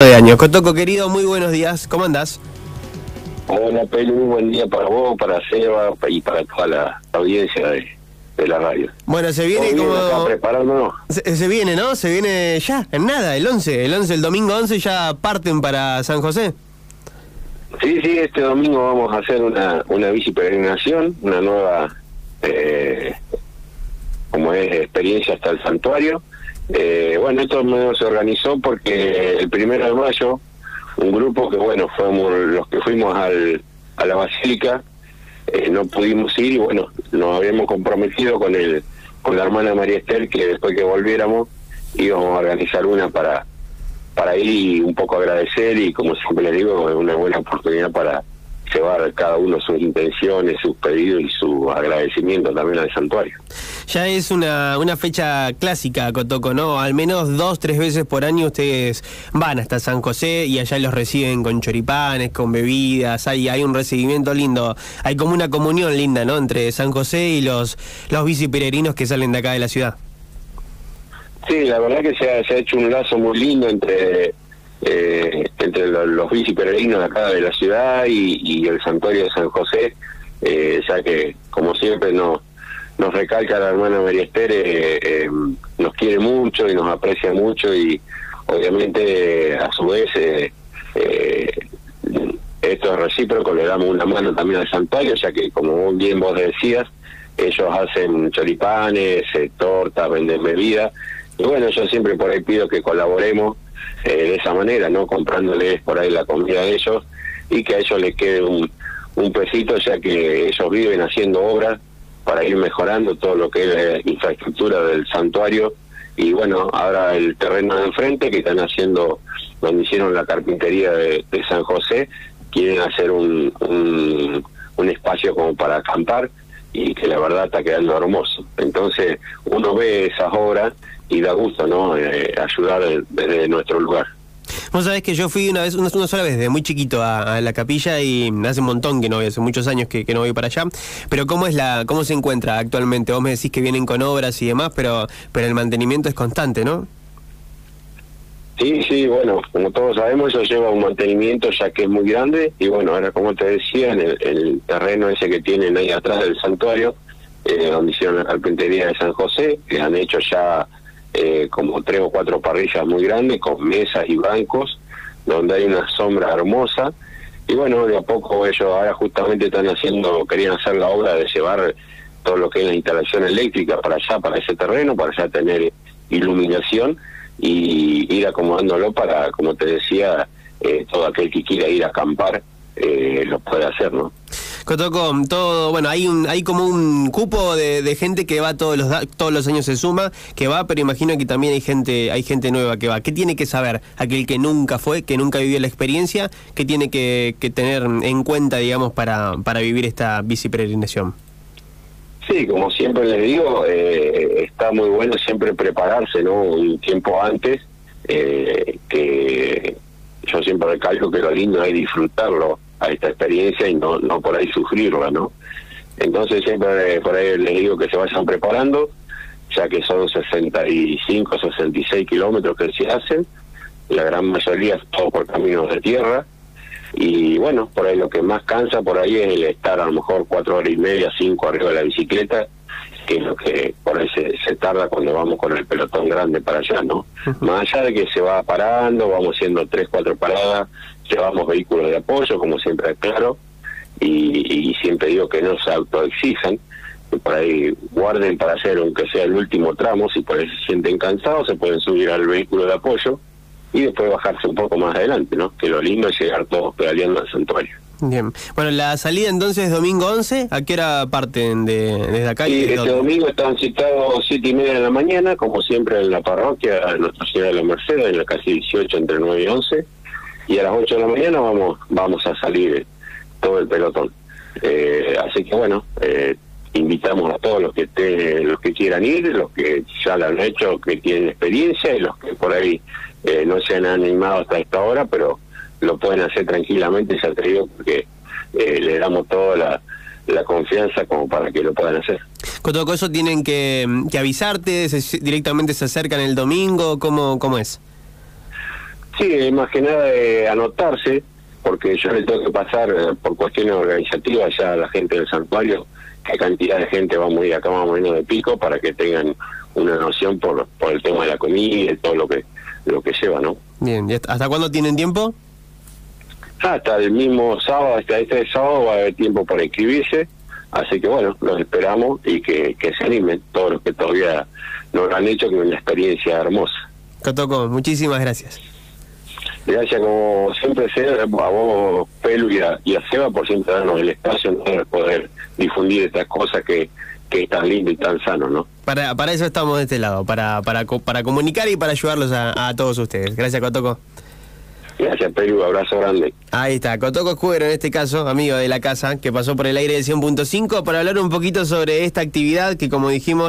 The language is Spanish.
de año. Cotoco querido, muy buenos días, ¿cómo andás? Hola Pelu, muy buen día para vos, para Seba y para toda la audiencia de, la radio. Bueno, se viene como... preparándonos. Se, se, viene, ¿no? Se viene ya, en nada, el 11, el 11, el domingo 11 ya parten para San José. Sí, sí, este domingo vamos a hacer una, una bici peregrinación, una nueva, eh, como es, experiencia hasta el santuario eh, bueno, esto se organizó porque el primero de mayo, un grupo que, bueno, fuimos los que fuimos al, a la basílica, eh, no pudimos ir y, bueno, nos habíamos comprometido con el con la hermana María Estel que después que volviéramos íbamos a organizar una para para ir y un poco agradecer y como siempre le digo, es una buena oportunidad para llevar cada uno sus intenciones, sus pedidos y su agradecimiento también al santuario. Ya es una, una fecha clásica, Cotoco, ¿no? Al menos dos, tres veces por año ustedes van hasta San José y allá los reciben con choripanes, con bebidas, hay, hay un recibimiento lindo, hay como una comunión linda, ¿no? Entre San José y los, los bici peregrinos que salen de acá de la ciudad. Sí, la verdad que se ha hecho un lazo muy lindo entre eh, entre los, bici peregrinos de acá de la ciudad y, el santuario de San José, eh, ya que, como siempre, nos, nos recalca la hermana María Esther, eh, eh, nos quiere mucho y nos aprecia mucho y obviamente a su vez esto es recíproco, le damos una mano también al santuario, ya que como bien vos decías, ellos hacen choripanes, tortas, venden bebidas, y bueno, yo siempre por ahí pido que colaboremos eh, de esa manera, ¿no? Comprándoles por ahí la comida de ellos y que a ellos les quede un, un pesito, ya que ellos viven haciendo obras para ir mejorando todo lo que es la infraestructura del santuario. Y bueno, ahora el terreno de enfrente que están haciendo, donde hicieron la carpintería de, San José, quieren hacer un, un, un espacio como para acampar y que la verdad está quedando hermoso. Entonces uno ve esas obras y da gusto, ¿no? Eh, ayudar desde nuestro lugar. Vos sabés que yo fui una vez, una, sola vez, de muy chiquito a, la capilla y hace un montón que no voy, hace muchos años que, no voy para allá. Pero cómo es la, cómo se encuentra actualmente. Vos me decís que vienen con obras y demás, pero, pero el mantenimiento es constante, ¿no? Sí, sí, bueno, como todos sabemos, eso lleva un mantenimiento ya que es muy grande y bueno, ahora como te decía, en el, terreno ese que tienen ahí atrás del santuario, eh, donde hicieron la carpintería de San José, que han hecho ya eh, como tres o cuatro parrillas muy grandes con mesas y bancos, donde hay una sombra hermosa. Y bueno, de a poco ellos ahora justamente están haciendo, querían hacer la obra de llevar todo lo que es la instalación eléctrica para allá, para ese terreno, para allá tener iluminación y ir acomodándolo para, como te decía, eh, todo aquel que quiera ir a acampar eh, lo puede hacer, ¿no? Cotoco, todo, bueno, hay un, hay como un cupo de, gente que va todos los todos los años se suma, que va, pero imagino que también hay gente, hay gente nueva que va. ¿Qué tiene que saber aquel que nunca fue, que nunca vivió la experiencia, qué tiene que, tener en cuenta, digamos, para, para vivir esta bici peregrinación? Sí, como siempre les digo, eh, está muy bueno siempre prepararse, ¿no? Un tiempo antes, eh, que yo siempre recalco que lo lindo es disfrutarlo a esta experiencia y no, no por ahí sufrirla, ¿no? Entonces siempre por ahí les digo que se vayan preparando, ya que son 65, 66 kilómetros que se hacen, la gran mayoría todo por caminos de tierra, y bueno, por ahí lo que más cansa por ahí es el estar a lo mejor cuatro horas y media, cinco arriba de la bicicleta, que es lo que por ahí se, tarda cuando vamos con el pelotón grande para allá, ¿no? Más allá de que se va parando, vamos haciendo tres, cuatro paradas, llevamos vehículos de apoyo, como siempre claro, y, siempre digo que no se autoexijan, que por ahí guarden para hacer, aunque sea el último tramo, si por ahí se sienten cansados, se pueden subir al vehículo de apoyo y después bajarse un poco más adelante, ¿no? Que lo lindo es llegar todos pedaleando al santuario. Bien. Bueno, la salida entonces es domingo 11, ¿a qué hora parten de, desde acá? Sí, este domingo están citados siete y media de la mañana, como siempre en la parroquia, en Nuestra Ciudad de la Merced, en la calle 18 entre 9 y 11 y a las 8 de la mañana vamos vamos a salir todo el pelotón. Eh, así que bueno, eh, invitamos a todos los que estén, los que quieran ir, los que ya lo han hecho, que tienen experiencia y los que por ahí eh, no se han animado hasta esta hora, pero lo pueden hacer tranquilamente, se atrevió porque le damos toda la, la confianza como para que lo puedan hacer. Con todo eso tienen que, que avisarte, directamente se acercan el domingo, ¿cómo, cómo es? Sí, más que nada de anotarse, porque yo le tengo que pasar eh, por cuestiones organizativas ya a la gente del santuario qué cantidad de gente va a morir acá más o menos de pico para que tengan una noción por, por el tema de la comida y todo lo que lo que lleva, ¿no? Bien, ¿y hasta hasta cuándo tienen tiempo? Hasta el mismo sábado, hasta este sábado va a haber tiempo para inscribirse, así que bueno, los esperamos y que, que se animen todos los que todavía no lo han hecho, que es una experiencia hermosa. Cotoco, muchísimas gracias. Gracias como siempre a vos, Pelu y a, y a Seba por siempre darnos el espacio de poder difundir estas cosas que, que es tan lindo y tan sano, ¿no? Para, para eso estamos de este lado, para, para, para comunicar y para ayudarlos a, a todos ustedes. Gracias, Cotoco. Gracias Pelu, abrazo grande. Ahí está, Cotoco Escudero en este caso, amigo de la casa, que pasó por el aire de 100.5 para hablar un poquito sobre esta actividad que como dijimos